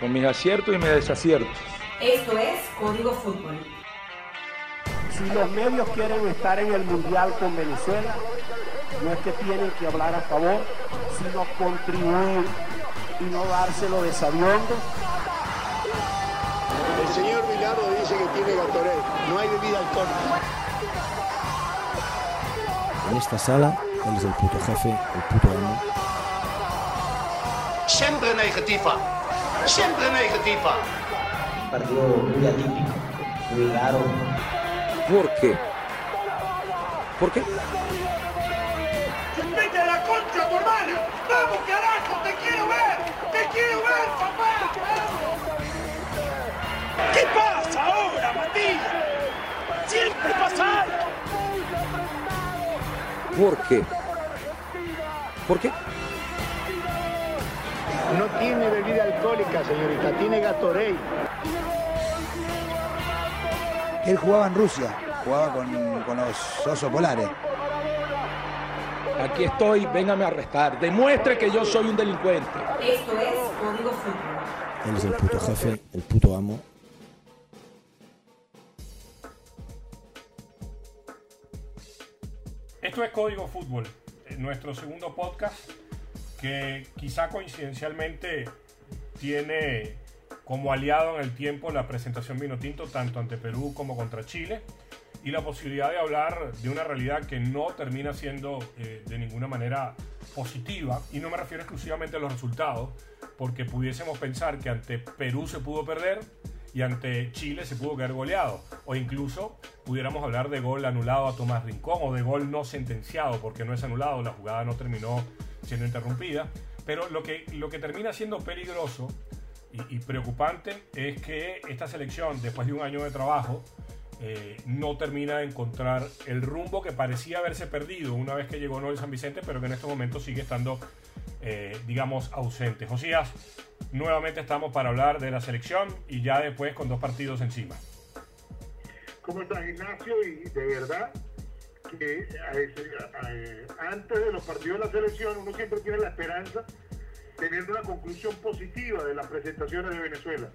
Con mis aciertos y mis desaciertos. Esto es Código Fútbol. Si los medios quieren estar en el Mundial con Venezuela, no es que tienen que hablar a favor, sino contribuir y no dárselo de sabiondo. El señor Milano dice que tiene Gatorade, no hay bebida alcohólica. En esta sala, él es el puto jefe, el puto amo. Siempre negativa, siempre negativa. Un partido muy atípico, muy raro. ¿Por qué? ¿Por qué? ¡Vete a la concha tu hermana! ¡Vamos, carajo! ¡Te quiero ver! ¡Te quiero ver, papá! ¿Qué pasa ahora, Matías? ¡Siempre pasa algo! ¿Por qué? ¿Por qué? No tiene bebida alcohólica, señorita, tiene Gatorade. Él jugaba en Rusia, jugaba con, con los osos polares. Aquí estoy, véngame a arrestar. Demuestre que yo soy un delincuente. Esto es Código Fútbol. Él es el puto jefe, el puto amo. Esto es Código Fútbol, eh, nuestro segundo podcast que quizá coincidencialmente tiene como aliado en el tiempo la presentación vino tinto tanto ante Perú como contra Chile y la posibilidad de hablar de una realidad que no termina siendo eh, de ninguna manera positiva. Y no me refiero exclusivamente a los resultados porque pudiésemos pensar que ante Perú se pudo perder y ante Chile se pudo quedar goleado. O incluso pudiéramos hablar de gol anulado a Tomás Rincón o de gol no sentenciado porque no es anulado, la jugada no terminó siendo interrumpida pero lo que, lo que termina siendo peligroso y, y preocupante es que esta selección después de un año de trabajo eh, no termina de encontrar el rumbo que parecía haberse perdido una vez que llegó Noel San Vicente, pero que en estos momentos sigue estando, eh, digamos, ausente. Josías, nuevamente estamos para hablar de la selección y ya después con dos partidos encima. ¿Cómo estás, Ignacio? Y de verdad que eh, antes de los partidos de la selección uno siempre tiene la esperanza de tener una conclusión positiva de las presentaciones de Venezuela.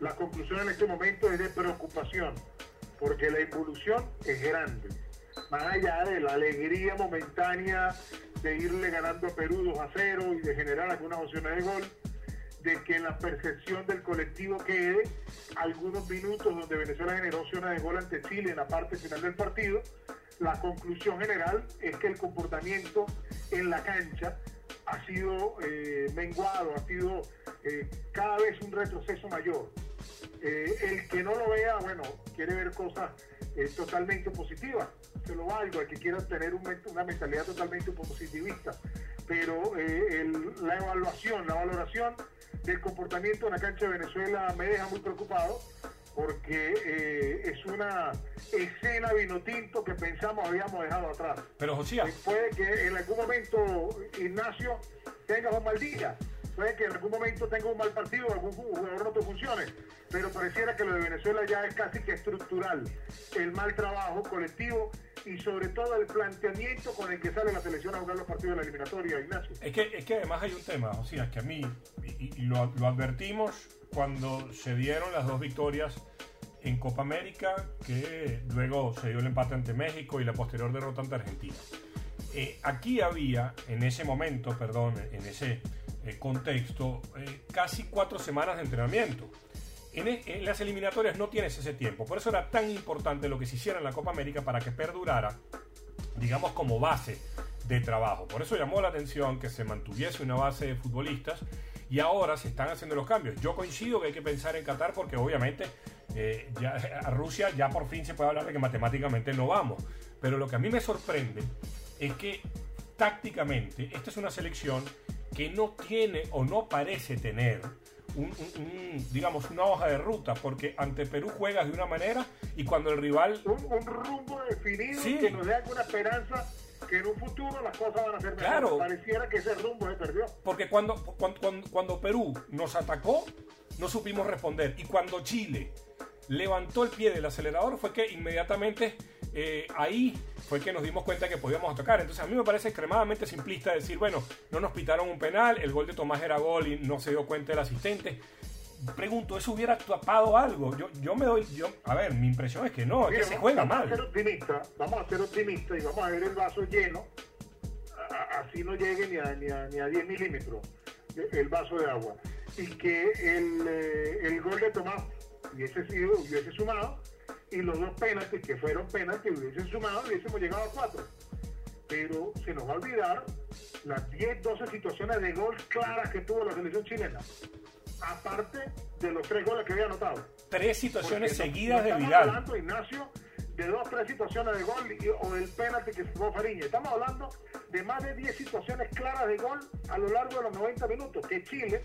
La conclusión en este momento es de preocupación porque la evolución es grande. Más allá de la alegría momentánea de irle ganando a Perú 2 a 0 y de generar algunas opciones de gol, de que en la percepción del colectivo quede algunos minutos donde Venezuela generó opciones de gol ante Chile en la parte final del partido, la conclusión general es que el comportamiento en la cancha ha sido eh, menguado, ha sido eh, cada vez un retroceso mayor. Eh, el que no lo vea, bueno, quiere ver cosas totalmente positivas, se lo valgo, el que quiera tener un, una mentalidad totalmente positivista, pero la evaluación, la valoración del comportamiento en la cancha de Venezuela me deja muy preocupado porque eh, es una escena vino tinto que pensamos habíamos dejado atrás. Pero Josías. Puede que en algún momento Ignacio tenga un mal día, puede que en algún momento tenga un mal partido, algún jugador no te funcione, pero pareciera que lo de Venezuela ya es casi que estructural. El mal trabajo colectivo y sobre todo el planteamiento con el que sale la selección a jugar los partidos de la eliminatoria, Ignacio. Es que, es que además hay un tema, o sea, que a mí, y, y lo, lo advertimos cuando se dieron las dos victorias en Copa América, que luego se dio el empate ante México y la posterior derrota ante Argentina. Eh, aquí había, en ese momento, perdón, en ese eh, contexto, eh, casi cuatro semanas de entrenamiento. En, en, las eliminatorias no tienes ese tiempo, por eso era tan importante lo que se hiciera en la Copa América para que perdurara, digamos, como base de trabajo. Por eso llamó la atención que se mantuviese una base de futbolistas y ahora se están haciendo los cambios. Yo coincido que hay que pensar en Qatar porque obviamente eh, a Rusia ya por fin se puede hablar de que matemáticamente no vamos. Pero lo que a mí me sorprende es que tácticamente esta es una selección que no tiene o no parece tener un, un, un, digamos una hoja de ruta porque ante Perú juegas de una manera y cuando el rival un, un rumbo definido sí. que nos dé alguna esperanza que en un futuro las cosas van a ser mejor. Claro. Pareciera que ese rumbo se perdió. Porque cuando, cuando, cuando, cuando Perú nos atacó, no supimos responder. Y cuando Chile levantó el pie del acelerador fue que inmediatamente eh, ahí fue que nos dimos cuenta que podíamos atacar. Entonces a mí me parece extremadamente simplista decir, bueno, no nos pitaron un penal, el gol de Tomás era gol y no se dio cuenta el asistente. Pregunto, ¿eso hubiera tapado algo? Yo, yo me doy, yo, a ver, mi impresión es que no, es que se juega vamos mal. A ser optimistas, vamos a ser optimistas y vamos a ver el vaso lleno, así no llegue ni a, ni a, ni a 10 milímetros el vaso de agua. Y que el, eh, el gol de Tomás hubiese sido, hubiese sumado, y los dos penaltis que fueron penaltis hubiesen sumado, hubiésemos llegado a cuatro. Pero se nos va a olvidar las 10, 12 situaciones de gol claras que tuvo la selección chilena. Aparte de los tres goles que había anotado. Tres situaciones Porque no- seguidas no de estamos Vidal. hablando, Ignacio, de dos, tres situaciones de gol y- o del penalti que tuvo Fariña. Estamos hablando de más de 10 situaciones claras de gol a lo largo de los 90 minutos que Chile,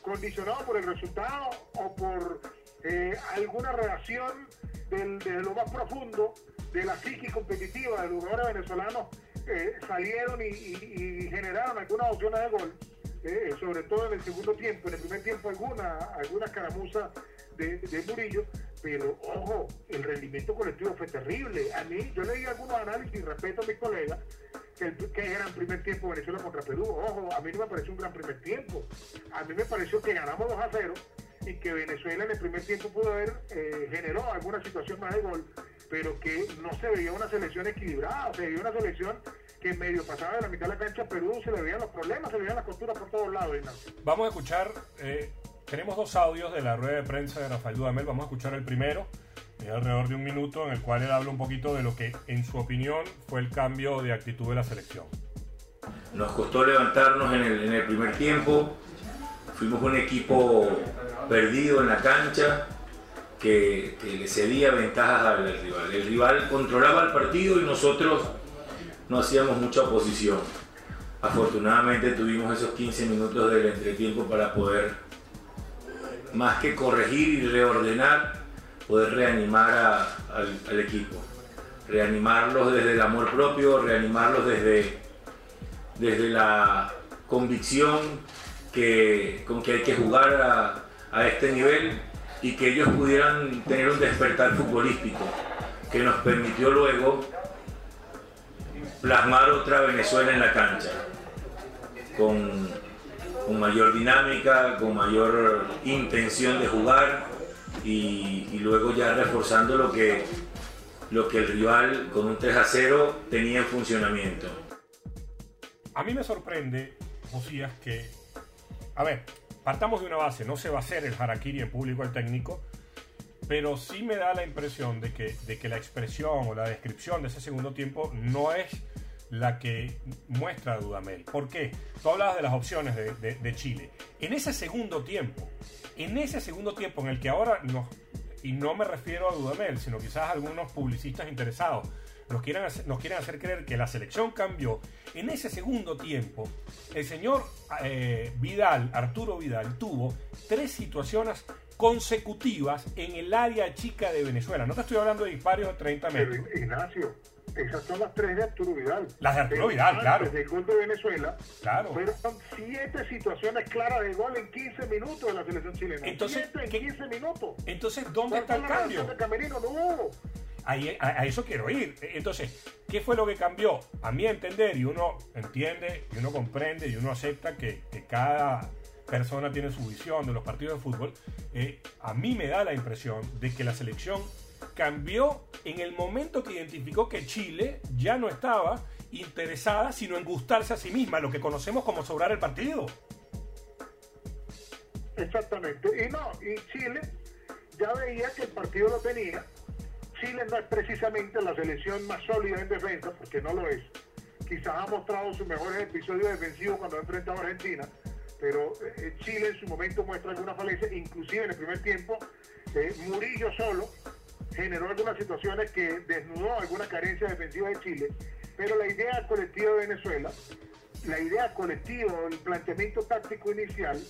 condicionado por el resultado o por eh, alguna reacción del, de lo más profundo de la psique competitiva de los jugadores venezolanos, eh, salieron y generaron algunas opciones de gol. eh, sobre todo en el segundo tiempo, en el primer tiempo alguna, algunas caramuzas de, de Murillo, pero ojo, el rendimiento colectivo fue terrible. A mí, yo leí algunos análisis y respeto a mis colegas que, el- que era el primer tiempo Venezuela contra Perú. Ojo, a mí no me pareció un gran primer tiempo. A mí me pareció que ganamos 2 a 0 y que Venezuela en el primer tiempo pudo haber eh, generó alguna situación más de gol, pero que no se veía una selección equilibrada, se veía una selección que medio pasaba de la mitad de la cancha a Perú, se le veían los problemas, se le veían las costuras por todos lados. Ignacio. Vamos a escuchar, eh, tenemos dos audios de la rueda de prensa de Rafael Dudamel, vamos a escuchar el primero, es alrededor de un minuto, en el cual él habla un poquito de lo que, en su opinión, fue el cambio de actitud de la selección. Nos costó levantarnos en el, en el primer tiempo. Fuimos un equipo perdido en la cancha que, que le cedía ventajas al rival. El rival controlaba el partido y nosotros no hacíamos mucha oposición. Afortunadamente tuvimos esos 15 minutos del entretiempo para poder, más que corregir y reordenar, poder reanimar al, al equipo. Reanimarlos desde el amor propio, reanimarlos desde, desde la convicción que, con que hay que jugar a, este nivel y que ellos pudieran tener un despertar futbolístico que nos permitió luego plasmar otra Venezuela en la cancha con, mayor dinámica, con mayor intención de jugar y, y luego ya reforzando lo que, lo que el rival con un 3 a 0 tenía en funcionamiento. A mí me sorprende, Josías, que. A ver, partamos de una base, no se va a hacer el harakiri en público al técnico, pero sí me da la impresión de que, de que la expresión o la descripción de ese segundo tiempo no es la que muestra Dudamel. ¿Por qué? Tú hablabas de las opciones de, de- de Chile. En ese segundo tiempo, en ese segundo tiempo en el que ahora nos, y no me refiero a Dudamel, sino quizás algunos publicistas interesados, nos quieren, hacer, nos hacer creer que la selección cambió. En ese segundo tiempo, el señor eh, Vidal, Arturo Vidal, tuvo tres situaciones consecutivas en el área chica de Venezuela. No te estoy hablando de disparos de 30 metros. Pero, Ignacio, esas son las tres de Arturo Vidal. Las de Arturo Vidal, claro. del gol de Venezuela, Claro. fueron siete situaciones claras de gol en 15 minutos de la selección chilena. Entonces, siete en ¿qué- 15 minutos. Entonces, ¿dónde está el ¿Cuál fue la cambio? de Camerino? No. Ahí- a, a eso quiero ir. Entonces, ¿qué fue lo que cambió? A mi entender, y uno entiende, y uno comprende, y uno acepta que, que cada persona tiene su visión de los partidos de fútbol, eh, a mí me da la impresión de que la selección cambió en el momento que identificó que Chile ya no estaba interesada sino en gustarse a sí misma, lo que conocemos como sobrar el partido. Exactamente. Y no, y Chile ya veía que el partido lo tenía. Chile no es precisamente la selección más sólida en defensa, porque no lo es. Quizás ha mostrado sus mejores episodios defensivos cuando ha enfrentado a Argentina, pero eh, Chile en su momento muestra alguna falencia, inclusive en el primer tiempo, eh, Murillo solo generó algunas situaciones que desnudó alguna carencia defensiva de Chile, pero la idea colectiva de Venezuela, la idea colectiva, el planteamiento táctico inicial,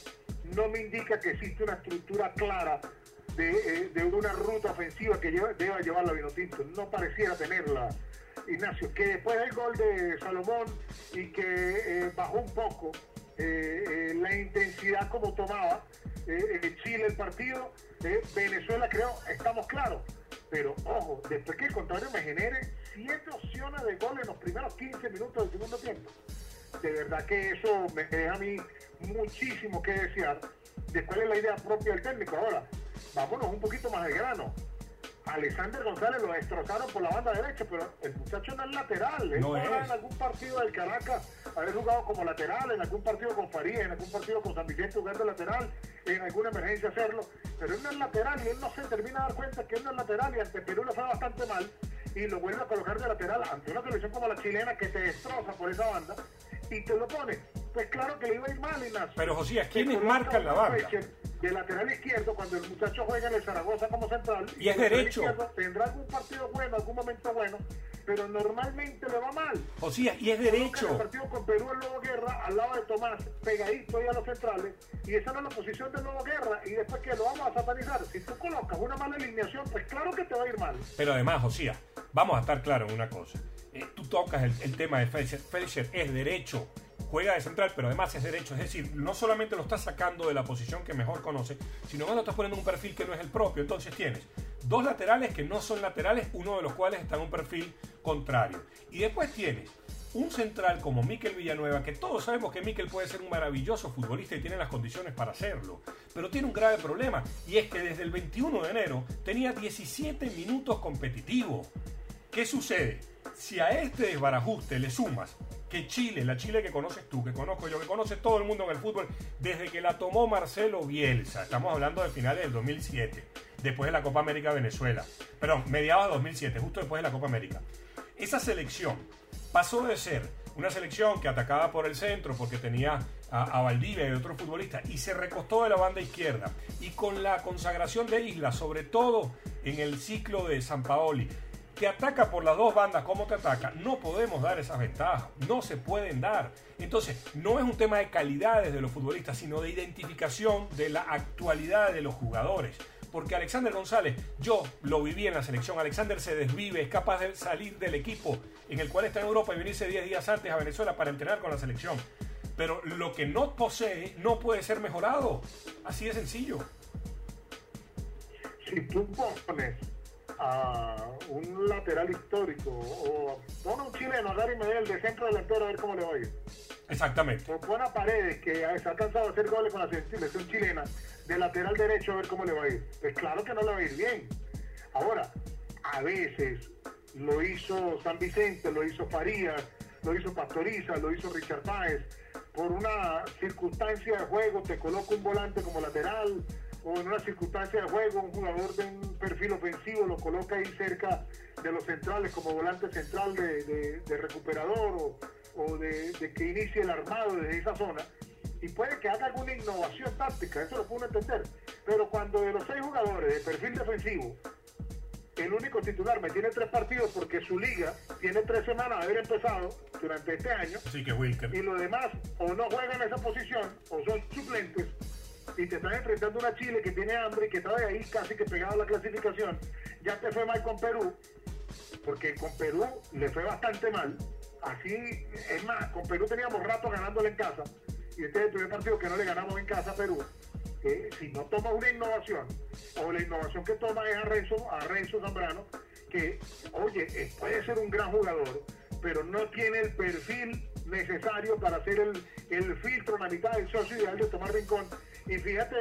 no me indica que existe una estructura clara de, eh, de una ruta ofensiva que lleva- deba llevar la Vinotinto. No pareciera tenerla, Ignacio. Que después del gol de Salomón y que bajó un poco eh, eh, la intensidad como tomaba, eh, Chile el partido, Venezuela creo, estamos claros. Pero ojo, después que el contrario me genere siete opciones de gol en los primeros 15 minutos del segundo tiempo. De verdad que eso me deja a mí muchísimo que desear de cuál es la idea propia del técnico. Ahora, vámonos un poquito más de grano. Alexander González lo destrozaron por la banda derecha, pero el muchacho no es lateral. Él No es. en algún partido del Caracas haber jugado como lateral, en algún partido con Faría, en algún partido con San Vicente jugar de lateral, en alguna emergencia hacerlo. Pero él no es lateral y él no se termina de dar cuenta que él no es lateral y ante Perú le fue bastante mal y lo vuelve a colocar de lateral ante una selección como la chilena que te destroza por esa banda y te lo pone. Pues claro que le iba a ir mal, Ignacio. Pero, Josías, ¿quiénes marcan la banda? Fletcher De lateral izquierdo, cuando el muchacho juega en el Zaragoza como central. Y es el lateral derecho. Tendrá algún partido bueno, algún momento bueno, pero normalmente le va mal. Josías, y es derecho. El partido con Perú el Lobo Guerra al lado de Tomás, pegadito ahí a los centrales, y esa no es la posición del Lobo Guerra, y después que lo vamos a satanizar. Si tú colocas una mala alineación, pues claro que te va a ir mal. Pero además, Josías, vamos a estar claros en una cosa. Eh, tú tocas el, el tema de Felsher. Felsher es derecho, juega de central, pero además es derecho. Es decir, no solamente lo estás sacando de la posición que mejor conoce, sino que lo estás poniendo en un perfil que no es el propio. Entonces tienes dos laterales que no son laterales, uno de los cuales está en un perfil contrario. Y después tienes un central como Miquel Villanueva, que todos sabemos que Miquel puede ser un maravilloso futbolista y tiene las condiciones para hacerlo, pero tiene un grave problema, y es que desde el 21 de enero tenía 17 minutos competitivos. ¿Qué sucede? Si a este desbarajuste le sumas que Chile, la Chile que conoces tú, que conozco yo, que conoce todo el mundo en el fútbol, desde que la tomó Marcelo Bielsa, estamos hablando de finales del 2007, después de la Copa América Venezuela, perdón, mediados de 2007, justo después de la Copa América. Esa selección pasó de ser una selección que atacaba por el centro porque tenía a, Valdivia y otros futbolistas y se recostó de la banda izquierda y con la consagración de Isla, sobre todo en el ciclo de San Paoli, te ataca por las dos bandas como te ataca, no podemos dar esas ventajas, no se pueden dar. Entonces, no es un tema de calidades de los futbolistas, sino de identificación de la actualidad de los jugadores. Porque Alexander González, yo lo viví en la selección, Alexander se desvive, es capaz de salir del equipo en el cual está en Europa y venirse 10 días antes a Venezuela para entrenar con la selección. Pero lo que no posee no puede ser mejorado. Así de sencillo. Si tú pones a un lateral histórico o pon a un chileno a Gary Medel de centro delantero a ver cómo le va a ir. Exactamente. O pon a Paredes que se ha cansado de hacer goles con la selección chilena de lateral derecho a ver cómo le va a ir. Pues claro que no le va a ir bien. Ahora, a veces lo hizo San Vicente, lo hizo Farías, lo hizo Pastoriza, lo hizo Richard Páez. Por una circunstancia de juego te coloca un volante como lateral o en una circunstancia de juego un jugador de un perfil ofensivo lo coloca ahí cerca de los centrales como volante central de, de- de recuperador o, o de, de que inicie el armado desde esa zona y puede que haga alguna innovación táctica, eso lo puedo entender. Pero cuando de los seis jugadores de perfil defensivo, el único titular me tiene tres partidos porque su liga tiene tres semanas de haber empezado durante este año, Así que Wilker. y los demás o no juegan en esa posición o son suplentes y te están enfrentando a una Chile que tiene hambre y que está de ahí casi que pegado a la clasificación, ya te fue mal con Perú, porque con Perú le fue bastante mal. Así, es más, con Perú teníamos rato ganándole en casa y este es el partido que no le ganamos en casa a Perú. Eh, si no toma una innovación, o la innovación que toma es a Renzo, a Renzo Zambrano, que, oye, eh, puede ser un gran jugador, pero no tiene el perfil necesario para hacer el, el filtro en la mitad del socio ideal de Tomás Rincón. Y fíjate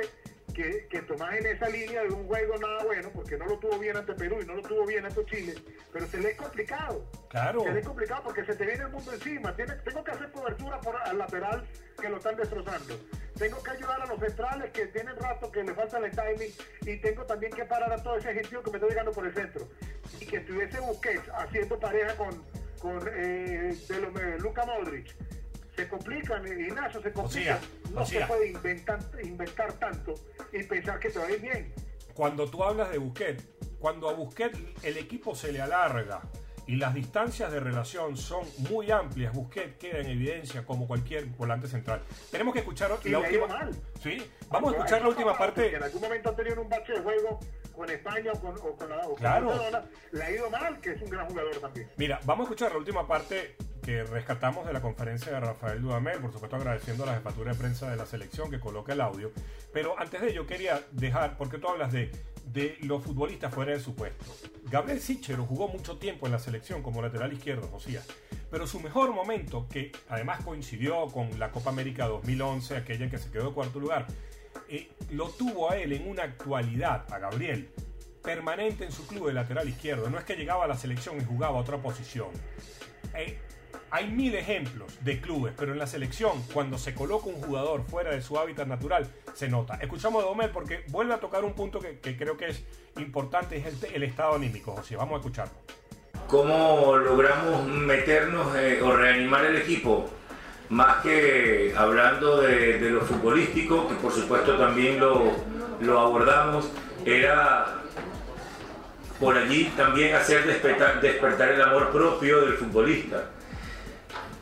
que, que Tomás en esa línea de un juego nada bueno, porque no lo tuvo bien ante Perú y no lo tuvo bien ante Chile, pero se le es complicado. Claro. Se le es complicado porque se te viene el mundo encima. Tiene- tengo que hacer cobertura por al lateral que lo están destrozando. Tengo que ayudar a los centrales que tienen rato que le falta el timing y tengo también que parar a todo ese gentío que me está llegando por el centro. Y que estuviese Busquets haciendo pareja con, con eh, de los, eh, Luka Modric. Se complican, eh, Ignacio, se complican. No Josía. se puede inventar, inventar tanto y pensar que te va a ir bien. Cuando tú hablas de Busquets, cuando a Busquets el equipo se le alarga y las distancias de relación son muy amplias, Busquets queda en evidencia como cualquier volante central. Tenemos que escuchar Y la le ha ido última. mal. Sí, vamos a escuchar la última parte. En algún momento ha tenido un bache de juego con España o con, o con la o con Claro. Barcelona. Le ha ido mal, que es un gran jugador también. Mira, vamos a escuchar la última parte que rescatamos de la conferencia de Rafael Dudamel, por supuesto agradeciendo a la jefatura de prensa de la selección que coloca el audio. Pero antes de ello quería dejar, porque tú hablas de, de los futbolistas fuera de su puesto. Gabriel Sichero jugó mucho tiempo en la selección como lateral izquierdo, Josías. Pero su mejor momento, que además coincidió con la Copa América 2011, aquella en que se quedó de cuarto lugar, eh, lo tuvo a él en una actualidad, a Gabriel, permanente en su club de lateral izquierdo. No es que llegaba a la selección y jugaba a otra posición. Eh, hay mil ejemplos de clubes, pero en la selección, cuando se coloca un jugador fuera de su hábitat natural, se nota. Escuchamos a Domel porque vuelve a tocar un punto que, creo que es importante, es el, estado anímico, José. Vamos a escucharlo. ¿Cómo logramos meternos eh, o reanimar el equipo? Más que hablando de, lo futbolístico, que por supuesto también lo, lo abordamos, era por allí también hacer despertar, despertar el amor propio del futbolista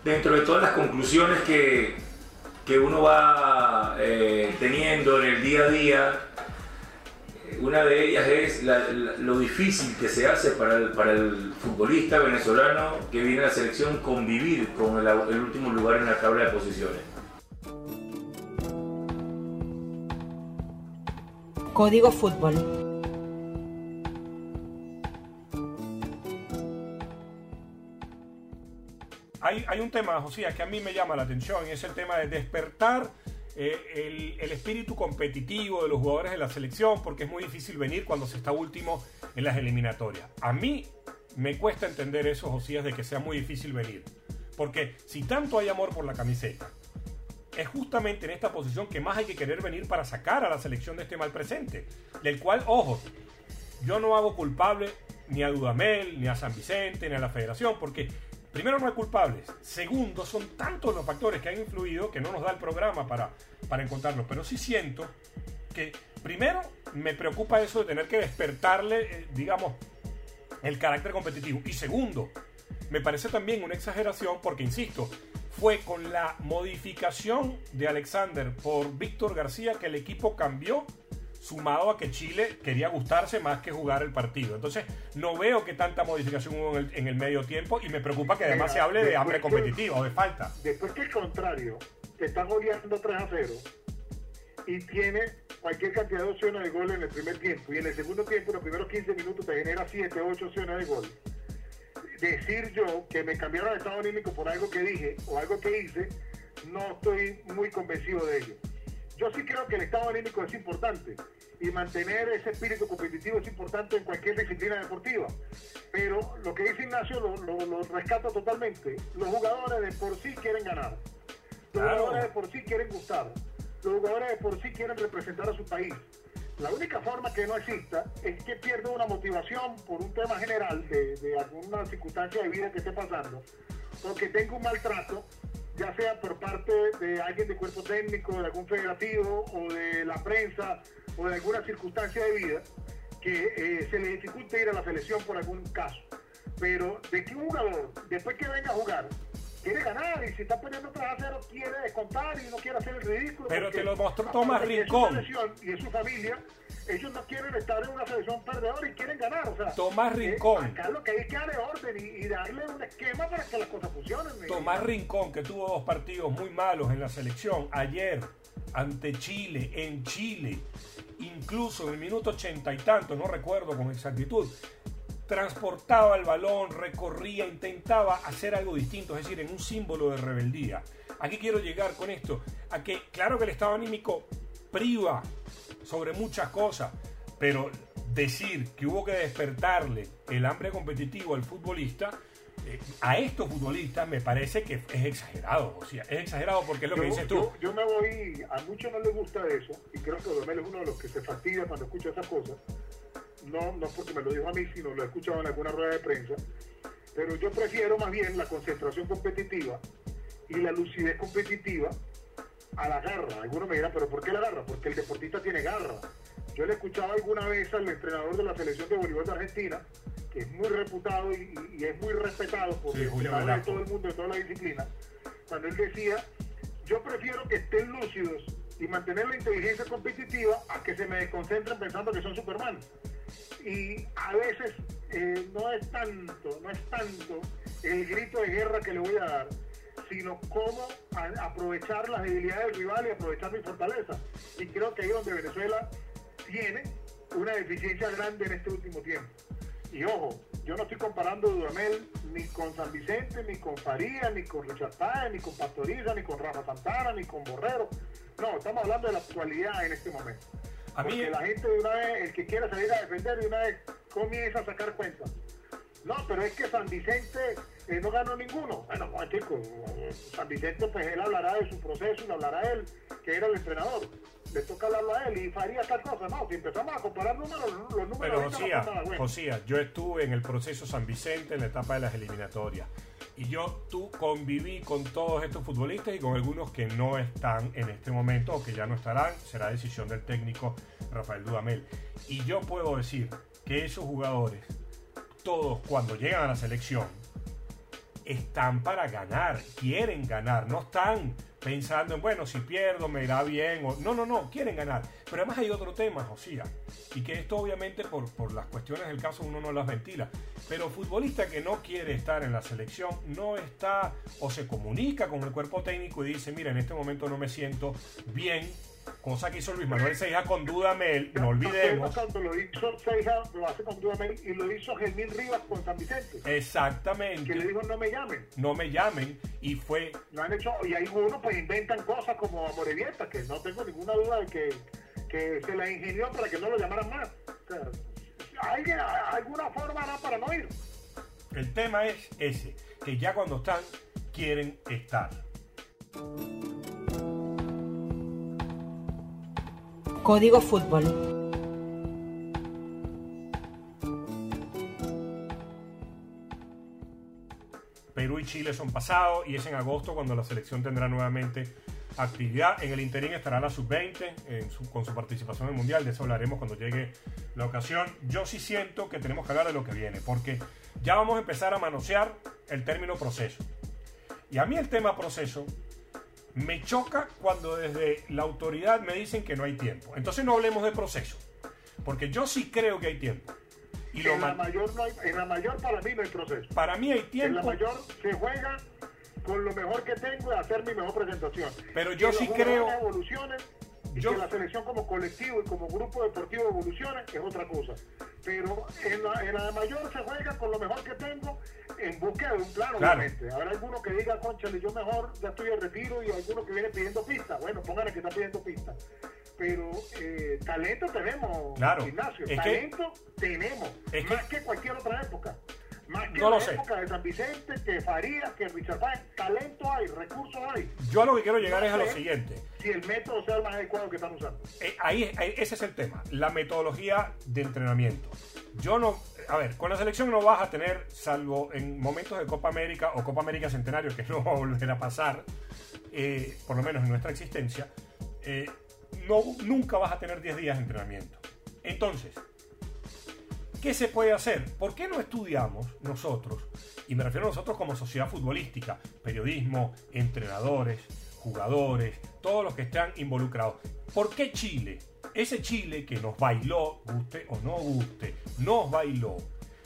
dentro de todas las conclusiones que, que uno va eh, teniendo en el día a día, una de ellas es lo difícil que se hace para el, para el, futbolista venezolano que viene a la selección convivir con el, el último lugar en la tabla de posiciones. Código Fútbol. Hay, un tema, José, que a mí me llama la atención y es el tema de despertar eh, el, espíritu competitivo de los jugadores de la selección, porque es muy difícil venir cuando se está último en las eliminatorias. A mí me cuesta entender eso, Josías, de que sea muy difícil venir. Porque si tanto hay amor por la camiseta, es justamente en esta posición que más hay que querer venir para sacar a la selección de este mal presente. Del cual, ojo, yo no hago culpable ni a Dudamel, ni a San Vicente, ni a la federación, porque primero no hay culpables, segundo son tantos los factores que han influido que no nos da el programa para, para encontrarlos, pero sí siento que primero me preocupa eso de tener que despertarle, eh, digamos, el carácter competitivo. Y segundo, me parece también una exageración porque, insisto, fue con la modificación de Alexander por Víctor García que el equipo cambió sumado a que Chile quería gustarse más que jugar el partido. Entonces, no veo que tanta modificación hubo en el, medio tiempo y me preocupa que además se hable de hambre competitiva o de falta. Después que el contrario te está goleando 3 a 0 y tiene cualquier cantidad de opciones de gol en el primer tiempo y en el segundo tiempo, en los primeros 15 minutos, te genera 7, 8 opciones de gol. Decir yo que me cambiaron el estado anímico por algo que dije o algo que hice, no estoy muy convencido de ello. Yo sí creo que el estado anímico es importante y mantener ese espíritu competitivo es importante en cualquier disciplina deportiva. Pero lo que dice Ignacio lo, lo, rescato totalmente. Los jugadores de por sí quieren ganar. Los jugadores de por sí quieren gustar. Los jugadores de por sí quieren representar a su país. La única forma que no exista es que pierda una motivación por un tema general de, de alguna circunstancia de vida que esté pasando, o que tenga un maltrato ya sea por parte de alguien de cuerpo técnico, de algún federativo o de la prensa o de alguna circunstancia de vida, que eh, se le dificulte ir a la selección por algún caso. Pero de que un jugador, después que venga a jugar, quiere ganar y si está perdiendo 3 a 0 quiere descontar y no quiere hacer el ridículo. Pero te lo mostró Tomás Rincón. Y es su familia ellos no quieren estar en una selección perdedora y quieren ganar. O sea, Tomás eh, Rincón. acá lo que hay que darle orden y, darle un esquema para que las cosas funcionen. Tomás Rincón, que tuvo dos partidos muy malos en la selección ayer ante Chile, en Chile, incluso en el minuto ochenta y tanto, no recuerdo con exactitud, transportaba el balón, recorría, intentaba hacer algo distinto, es decir, en un símbolo de rebeldía. Aquí quiero llegar con esto, a que claro que el estado anímico priva sobre muchas cosas, pero decir que hubo que despertarle el hambre competitivo al futbolista, a estos futbolistas me parece que es exagerado. O sea, es exagerado porque es lo que dices tú. Yo, me voy, a muchos no les gusta eso, y creo que Domel es uno de los que se fastidia cuando escucha esas cosas. No, no porque me lo dijo a mí, sino lo he escuchado en alguna rueda de prensa. Pero yo prefiero más bien la concentración competitiva y la lucidez competitiva a la garra. Algunos me dirán, pero ¿por qué la garra? Porque el deportista tiene garra. Yo le escuchaba alguna vez al entrenador de la selección de voleibol de Argentina, que es muy reputado y, es muy respetado por todo el mundo, de toda la disciplina, cuando él decía, yo prefiero que estén lúcidos y mantener la inteligencia competitiva a que se me desconcentren pensando que son Superman. Y a veces eh, no es tanto, no es tanto el grito de guerra que le voy a dar, sino cómo a- aprovechar las debilidades del rival y aprovechar mi fortaleza. Y creo que ahí donde Venezuela tiene una deficiencia grande en este último tiempo. Y ojo, yo no estoy comparando Dudamel ni con San Vicente, ni con Faría, ni con Richard Páez, ni con Pastoriza, ni con Rafa Santana, ni con Borrero. No, estamos hablando de la actualidad en este momento. A mí- Porque la gente de una vez, el que quiera salir a defender, de una vez comienza a sacar cuentas. No, pero es que San Vicente eh, no ganó ninguno. Bueno, no, chico, eh, San Vicente, pues él hablará de su proceso y hablará él, que era el entrenador. Le toca hablarlo a él y faría tal cosa. No, si empezamos a comparar números, los números Pero no Josía, buenos. Josía, yo estuve en el proceso San Vicente en la etapa de las eliminatorias. Y yo tú conviví con todos estos futbolistas y con algunos que no están en este momento o que ya no estarán. Será decisión del técnico Rafael Dudamel. Y yo puedo decir que esos jugadores, todos cuando llegan a la selección, están para ganar, quieren ganar, no están pensando en, bueno, si pierdo me irá bien, o no, no, no, quieren ganar. Pero además hay otro tema, Josía, y que esto obviamente por, por las cuestiones del caso uno no las ventila, pero futbolista que no quiere estar en la selección no está o se comunica con el cuerpo técnico y dice, mira, en este momento no me siento bien, cosa que hizo Luis Manuel Seija con Dudamel, no olvidemos. Cuando lo hizo Seija, lo hace con Dudamel y lo hizo Germín Rivas con San Vicente. Exactamente. Que le dijo no me llamen. No me llamen y fue Lo han hecho, y algunos pues inventan cosas como Amorevieta, que no tengo ninguna duda de que, que se la ingenió para que no lo llamaran más. O sea, alguien, alguna forma hará para no ir. El tema es ese, que ya cuando están, quieren estar. Código Fútbol. Perú y Chile son pasados y es en agosto cuando la selección tendrá nuevamente actividad. En el interín estará la sub-20 en su- con su participación en el Mundial. De eso hablaremos cuando llegue la ocasión. Yo sí siento que tenemos que hablar de lo que viene, porque ya vamos a empezar a manosear el término proceso. Y a mí el tema proceso me choca cuando desde la autoridad me dicen que no hay tiempo. Entonces no hablemos de proceso, porque yo sí creo que hay tiempo. Y lo en, la man- mayor no hay- en la mayor para mí no hay proceso. para mí hay En la tiempo. mayor se juega con lo mejor que tengo y hacer mi mejor presentación. Pero yo Que sí creo- jugadores evolucionen y Yo- que la selección como colectivo y como grupo deportivo evolucione es otra cosa. Pero en la, en la mayor se juega con lo mejor que tengo en búsqueda de un plano, Claro. obviamente. Habrá alguno que diga, conchale, yo mejor ya estoy de retiro y alguno que viene pidiendo pista. Bueno, pónganle que está pidiendo pista. Pero eh, talento tenemos, Claro. Ignacio. Es que- talento tenemos. Es que- más que cualquier otra época. Más que No lo la sé. época de San Vicente, que Farías, que Richard Páez. Talento hay, recursos hay. Yo a lo que quiero llegar No es a lo siguiente. Si el método sea el más adecuado que están usando. Eh, ahí, ahí- ese es el tema, la metodología de entrenamiento. Yo no, a ver, con la selección no vas a tener, salvo en momentos de Copa América o Copa América Centenario, que no va a volver a pasar, eh, por lo menos en nuestra existencia, eh, no, nunca vas a tener 10 días de entrenamiento. Entonces, ¿qué se puede hacer? ¿Por qué no estudiamos nosotros, y me refiero a nosotros como sociedad futbolística, periodismo, entrenadores, jugadores, todos los que están involucrados? ¿Por qué Chile? Ese Chile que nos bailó, guste o no guste, nos bailó.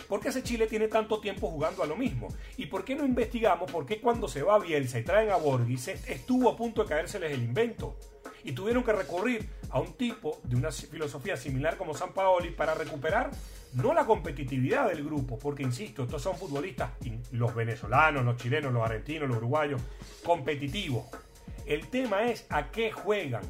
¿Por qué ese Chile tiene tanto tiempo jugando a lo mismo? ¿Y por qué no investigamos por qué cuando se va a Bielsa y traen a Borghi estuvo a punto de caérseles el invento? Y tuvieron que recurrir a un tipo de una filosofía similar como San Paoli para recuperar no la competitividad del grupo, porque insisto, estos son futbolistas, los venezolanos, los chilenos, los argentinos, los uruguayos, competitivos. El tema es a qué juegan.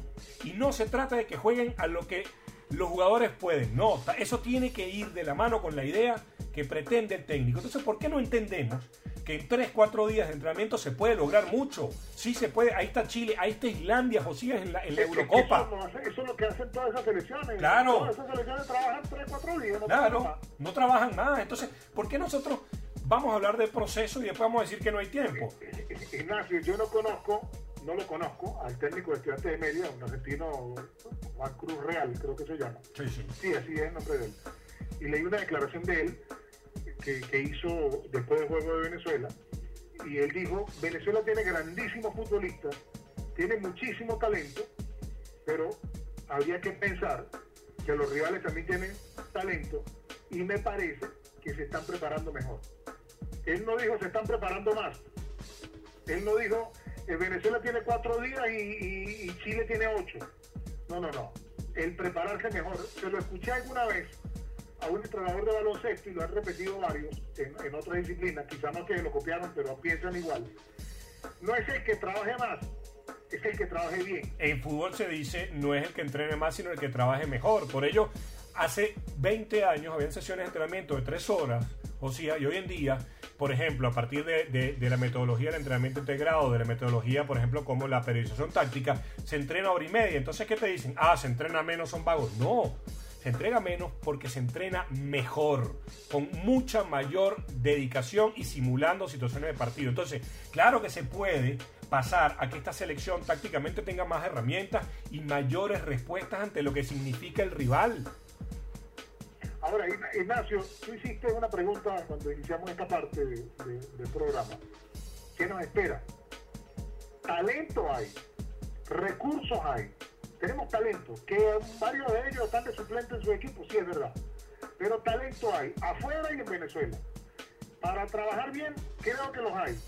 Y no se trata de que jueguen a lo que los jugadores pueden. No, eso tiene que ir de la mano con la idea que pretende el técnico. Entonces, ¿por qué no entendemos que en 3, 4 días de entrenamiento se puede lograr mucho? Sí se puede. Ahí está Chile, ahí está Islandia, Josías, en la, en la Es que Eurocopa. Eso, eso es lo que hacen todas esas selecciones. Claro. Todas esas selecciones trabajan 3, 4 días. No Claro, trabajan no trabajan más. Entonces, ¿por qué nosotros vamos a hablar del proceso y después vamos a decir que no hay tiempo? más. Ignacio, yo no conozco, no lo conozco, al técnico de Estudiantes de Mérida, un argentino, Juan Cruz Real, creo que se llama. Sí, sí. Sí, así es el nombre de él. Y leí una declaración de él que, hizo después del juego de Venezuela. Y él dijo, Venezuela tiene grandísimos futbolistas, tiene muchísimo talento, pero habría que pensar que los rivales también tienen talento y me parece que se están preparando mejor. Él no dijo se están preparando más. Él no dijo eh, Venezuela tiene cuatro días y- y Chile tiene ocho. No, no, no. El prepararse mejor. Se lo escuché alguna vez a un entrenador de baloncesto y lo han repetido varios en, en otras disciplinas, quizá no que lo copiaron, pero piensan igual. No es el que trabaje más, es el que trabaje bien. En fútbol se dice no es el que entrene más, sino el que trabaje mejor. Por ello, hace 20 años habían sesiones de entrenamiento de 3 horas, o sea, y hoy en día, por ejemplo, a partir de, de- de la metodología del entrenamiento integrado, de la metodología, por ejemplo, como la periodización táctica, se entrena hora y media. Entonces, ¿qué te dicen? Ah, se entrena menos, son vagos. No, se entrega menos porque se entrena mejor, con mucha mayor dedicación y simulando situaciones de partido. Entonces, claro que se puede pasar a que esta selección tácticamente tenga más herramientas y mayores respuestas ante lo que significa el rival. Ahora, Ign- Ignacio, tú hiciste una pregunta cuando iniciamos esta parte de- de- del programa. ¿Qué nos espera? Talento hay, recursos hay, tenemos talento, que varios de ellos están de suplente en su equipo, sí es verdad, pero talento hay, afuera y en Venezuela. Para trabajar bien, creo que los hay.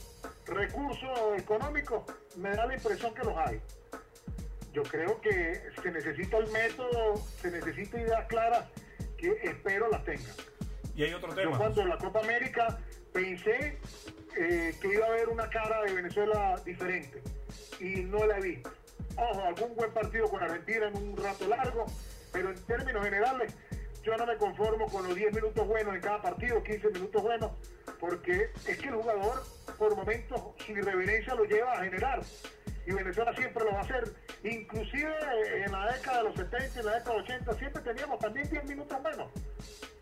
Recursos económicos, me da la impresión que los hay. Yo creo que se necesita el método, se necesita ideas claras que espero las tengan. Y hay otro Yo tema. cuando en la Copa América pensé eh, que iba a haber una cara de Venezuela diferente y no la he visto. Ojo, algún buen partido con Argentina en un rato largo, pero en términos generales yo no me conformo con los 10 minutos buenos en cada partido, 15 minutos buenos, porque es que el jugador por momentos su irreverencia lo lleva a generar y Venezuela siempre lo va a hacer. Inclusive en la década de los 70 y en la década de los 80 siempre teníamos también 10 minutos menos.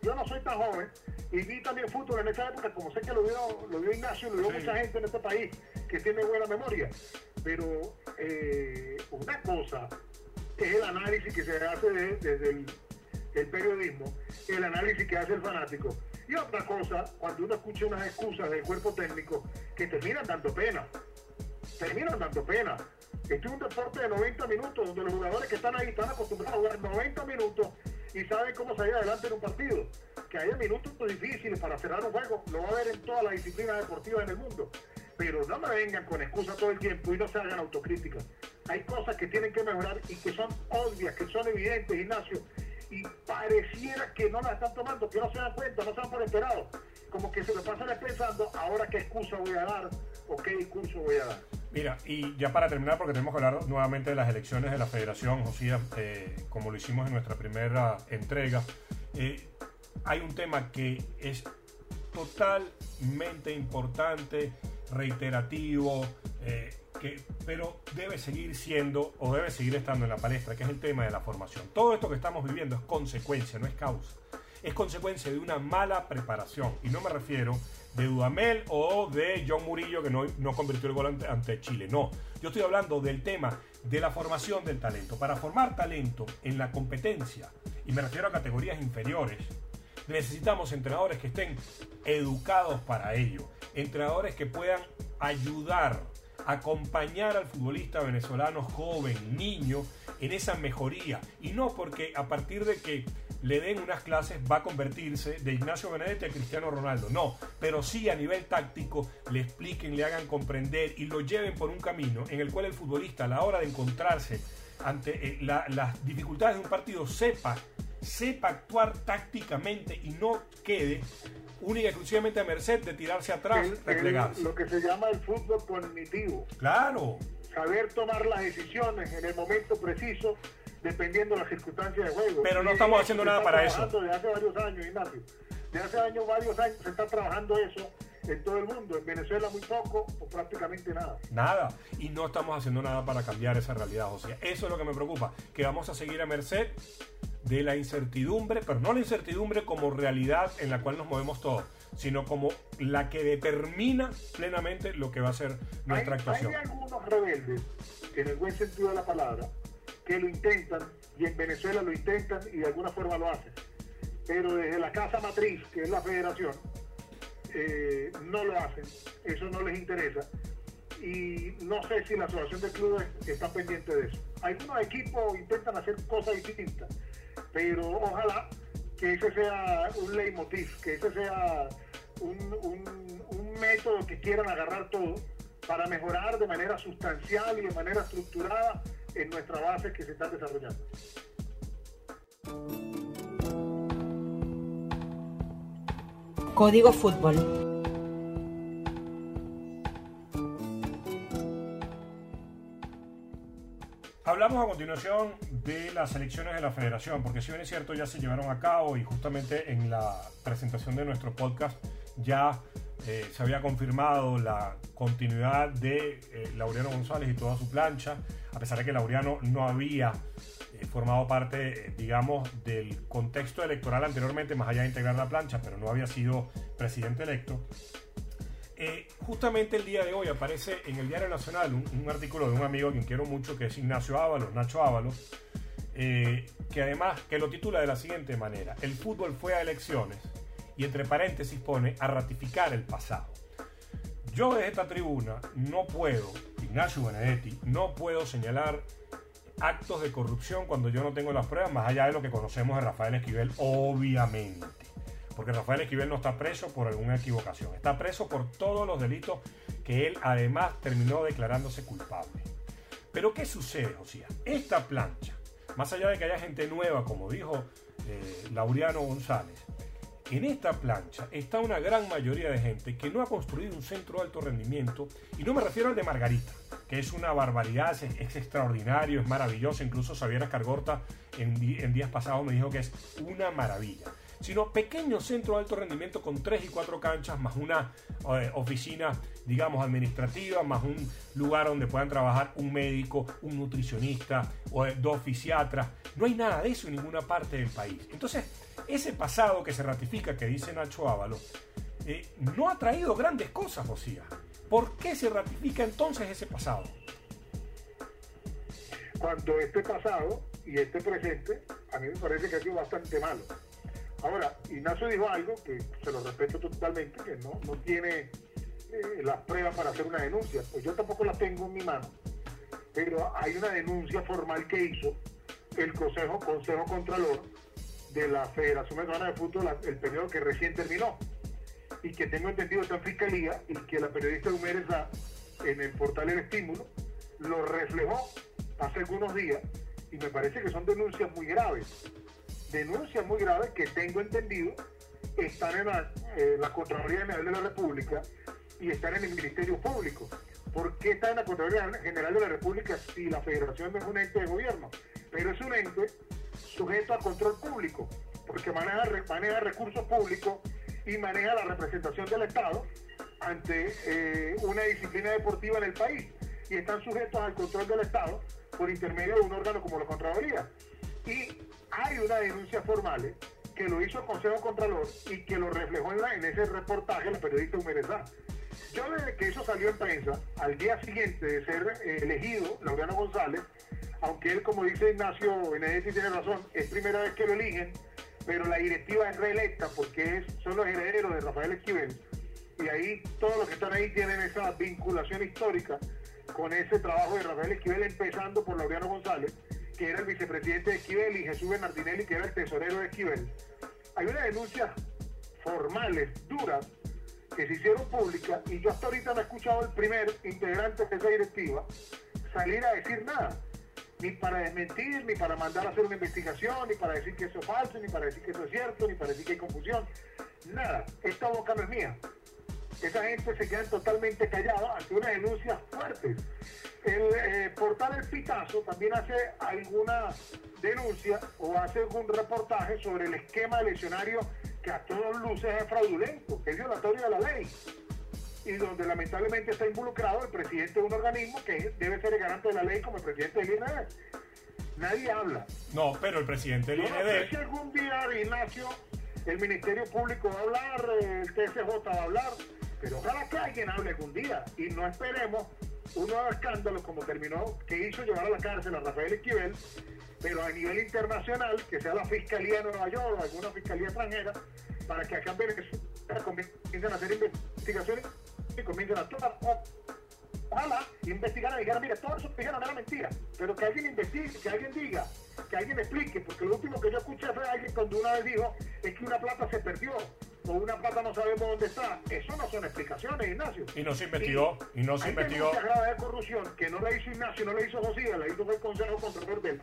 Yo no soy tan joven y vi también fútbol en esa época, como sé que lo vio, lo vio Ignacio, lo vio Sí. mucha gente en este país que tiene buena memoria. Pero eh, es el análisis que se hace de- desde el, periodismo, el análisis que hace el fanático. Y otra cosa, cuando uno escucha unas excusas del cuerpo técnico que terminan dando pena terminan dando pena. Esto es un deporte de 90 minutos, donde los jugadores que están ahí están acostumbrados a jugar 90 minutos y saben cómo salir adelante en un partido. Que haya minutos difíciles para cerrar un juego, lo va a ver en todas las disciplinas deportivas en el mundo. Pero no me vengan con excusas todo el tiempo y no se hagan autocríticas. Hay cosas que tienen que mejorar y que son obvias, que son evidentes, Ignacio. Y pareciera que no las están tomando, que no se dan cuenta, no se dan por enterados. Como que se lo pasan pensando, ahora qué excusa voy a dar o qué discurso voy a dar. Mira, y ya para terminar, porque tenemos que hablar nuevamente de las elecciones de la federación, Josía, eh, como lo hicimos en nuestra primera entrega, eh, hay un tema que es totalmente importante, reiterativo, eh, que, pero debe seguir siendo o debe seguir estando en la palestra, que es el tema de la formación. Todo esto que estamos viviendo es consecuencia, no es causa. Es consecuencia de una mala preparación. Y no me refiero de Dudamel o de John Murillo que no, no convirtió el gol ante, ante Chile. No, yo estoy hablando del tema de la formación del talento. Para formar talento en la competencia, y me refiero a categorías inferiores, necesitamos entrenadores que estén educados para ello. Entrenadores que puedan ayudar, acompañar al futbolista venezolano joven, niño, en esa mejoría. Y no porque a partir de que le den unas clases va a convertirse de Ignacio Benedetti a Cristiano Ronaldo. No, pero sí a nivel táctico le expliquen, le hagan comprender y lo lleven por un camino en el cual el futbolista a la hora de encontrarse ante eh, la- las dificultades de un partido sepa, sepa actuar tácticamente y no quede única y exclusivamente a merced de tirarse atrás, El- lo que se llama el fútbol cognitivo. Claro, Saber tomar las decisiones en el momento preciso, dependiendo de las circunstancias de juego. Pero no estamos haciendo nada para eso. Desde hace varios años, Ignacio. Desde hace años, varios años se está trabajando eso en todo el mundo. En Venezuela muy poco o prácticamente nada. Nada. Y no estamos haciendo nada para cambiar esa realidad, José. Eso es lo que me preocupa. Que vamos a seguir a merced de la incertidumbre, pero no la incertidumbre como realidad en la cual nos movemos todos, sino como la que determina plenamente lo que va a ser nuestra hay, actuación. hay algunos rebeldes, en el buen sentido de la palabra, que lo intentan y en Venezuela lo intentan y de alguna forma lo hacen. Pero desde la casa matriz, que es la federación, eh, no lo hacen, eso no les interesa. Y no sé si la asociación de clubes está pendiente de eso. Algunos equipos intentan hacer cosas distintas, pero ojalá que ese sea un leitmotiv, que ese sea un, un, método que quieran agarrar todo para mejorar de manera sustancial y de manera estructurada en nuestra base que se están desarrollando. Código Fútbol. Hablamos a continuación de las elecciones de la federación, porque si bien es cierto ya se llevaron a cabo y justamente en la presentación de nuestro podcast ya eh, se había confirmado la continuidad de eh, Laureano González y toda su plancha, a pesar de que Laureano no había eh, formado parte, digamos, del contexto electoral anteriormente, más allá de integrar la plancha, pero no había sido presidente electo. Justamente el día de hoy aparece en el Diario Nacional un, un artículo de un amigo a quien quiero mucho, que es Ignacio Ábalos, Nacho Ábalos, eh, que además que lo titula de la siguiente manera, el fútbol fue a elecciones y entre paréntesis pone a ratificar el pasado. Yo desde esta tribuna no puedo, Ignacio Benedetti, no puedo señalar actos de corrupción cuando yo no tengo las pruebas, más allá de lo que conocemos de Rafael Esquivel, obviamente. Porque Rafael Esquivel no está preso por alguna equivocación, está preso por todos los delitos que él además terminó declarándose culpable. Pero ¿qué sucede, Josía? Esta plancha, más allá de que haya gente nueva, como dijo eh, Laureano González, en esta plancha está una gran mayoría de gente que no ha construido un centro de alto rendimiento, y no me refiero al de Margarita, que es una barbaridad, es, extraordinario, es maravilloso, incluso Xavier Escargorta en días pasados me dijo que es una maravilla, sino pequeño centro de alto rendimiento con tres y cuatro canchas, más una eh, oficina, digamos, administrativa, más un lugar donde puedan trabajar un médico, un nutricionista, o eh, dos fisiatras. No hay nada de eso en ninguna parte del país. Entonces, ese pasado que se ratifica, que dice Nacho Ávalo, eh, no ha traído grandes cosas, Josía. ¿Por qué se ratifica entonces ese pasado? Cuando este pasado y este presente, a mí me parece que ha sido bastante malo. Ahora, Ignacio dijo algo que se lo respeto totalmente, que no, no tiene eh, las pruebas para hacer una denuncia. Pues yo tampoco las tengo en mi mano, pero hay una denuncia formal que hizo el Consejo, Consejo Contralor de la Federación Venezolana de Fútbol la- el periodo que recién terminó y que tengo entendido está en Fiscalía y que la periodista Humérez en el portal El Estímulo lo reflejó hace algunos días y me parece que son denuncias muy graves. Denuncias muy graves que tengo entendido están en la, eh, Contraloría General de la República y están en el Ministerio Público. ¿Por qué está en la Contraloría General de la República si la Federación no es un ente de gobierno? Pero es un ente sujeto a control público, porque maneja, maneja recursos públicos y maneja la representación del Estado ante eh, una disciplina deportiva en el país y están sujetos al control del Estado por intermedio de un órgano como la Contraloría. Y hay una denuncia formal que lo hizo el Consejo Contralor y que lo reflejó en, ese reportaje la periodista Humerezá. Yo desde que eso salió en prensa, al día siguiente de ser eh, elegido Laureano González, aunque él, como dice Ignacio Benedetti, tiene razón, es primera vez que lo eligen, pero la directiva es reelecta porque son los herederos de Rafael Esquivel. Y ahí todos los que están ahí tienen esa vinculación histórica con ese trabajo de Rafael Esquivel, empezando por Laureano González, que era el vicepresidente de Esquivel, y Jesús Bernardinelli, que era el tesorero de Esquivel. Hay unas denuncias formales, duras, que se hicieron públicas, y yo hasta ahorita no he escuchado el primer integrante de esa directiva salir a decir nada ni para desmentir, ni para mandar a hacer una investigación, ni para decir que eso es falso, ni para decir que eso es cierto, ni para decir que hay confusión. Nada, esta boca no es mía. Esa gente se queda totalmente callada ante unas denuncias fuertes. El eh, portal El Pitazo también hace alguna denuncia o hace algún reportaje sobre el esquema de lesionario que a todos luces es fraudulento, que es violatorio de la ley y donde lamentablemente está involucrado el presidente de un organismo que debe ser el garante de la ley como el presidente del INED. Nadie habla. No, pero el presidente del Yo no sé INED... si algún día, Ignacio, el Ministerio Público va a hablar, el TSJ va a hablar, pero ojalá que alguien hable algún día y no esperemos un nuevo escándalo como terminó, que hizo llevar a la cárcel a Rafael Esquivel, pero a nivel internacional, que sea la Fiscalía de Nueva York o alguna Fiscalía extranjera, para que acá en Venezuela comiencen a hacer investigaciones y comiencen a actuar. Ojalá investigaran y dijeran, mire, todo eso que dijeron era mentira, pero que alguien investigue, que alguien diga, que alguien explique, porque lo último que yo escuché fue alguien cuando una vez dijo es que una plata se perdió o una plata no sabemos dónde está. Eso no son explicaciones, Ignacio. Y no se investigó, y, no se investigó. Hay de corrupción que no la hizo Ignacio, no la hizo José, la hizo el Consejo Contralor del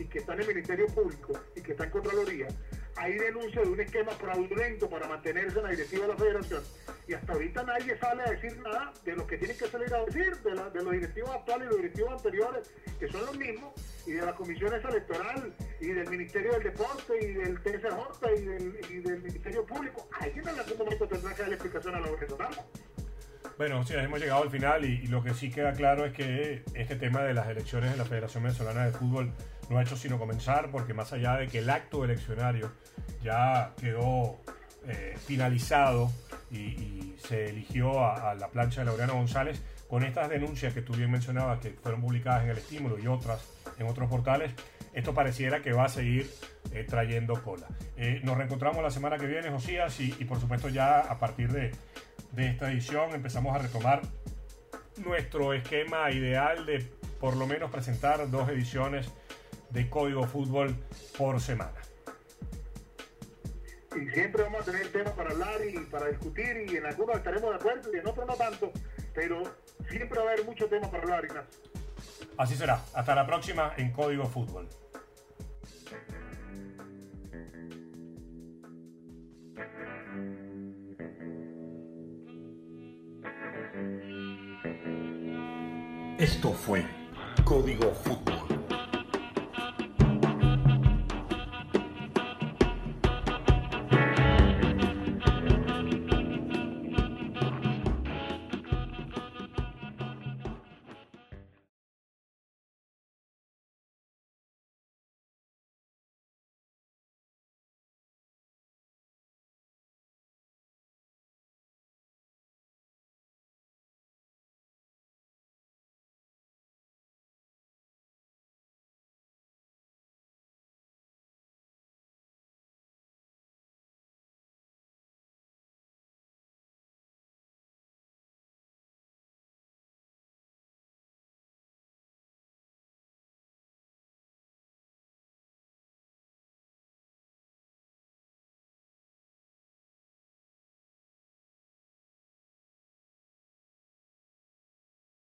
y que está en el Ministerio Público y que está en Contraloría hay denuncia de un esquema fraudulento para mantenerse en la directiva de la federación y hasta ahorita nadie sale a decir nada de lo que tiene que salir a decir, de, de los directivos actuales y los directivos anteriores, que son los mismos, y de las comisiones electorales y del Ministerio del Deporte y del TSJ y del, Ministerio Público. Alguien en algún momento tendrá que dar explicación a los venezolanos. Bueno, sí, hemos llegado al final y, y, lo que sí queda claro es que este tema de las elecciones en la Federación Venezolana de Fútbol no ha hecho sino comenzar porque más allá de que el acto eleccionario ya quedó eh, finalizado y, se eligió a, a, la plancha de Laureano González, con estas denuncias que tú bien mencionabas que fueron publicadas en el estímulo y otras en otros portales, esto pareciera que va a seguir eh, trayendo cola. Eh, nos reencontramos la semana que viene, Josías, y, y por supuesto ya a partir de de esta edición empezamos a retomar nuestro esquema ideal de por lo menos presentar dos ediciones de Código Fútbol por semana. Y siempre vamos a tener temas para hablar y para discutir y en algunos estaremos de acuerdo y en otros no tanto, pero siempre va a haber mucho tema para hablar, Ignacio. Así será. Hasta la próxima en Código Fútbol. Esto fue Código Fútbol.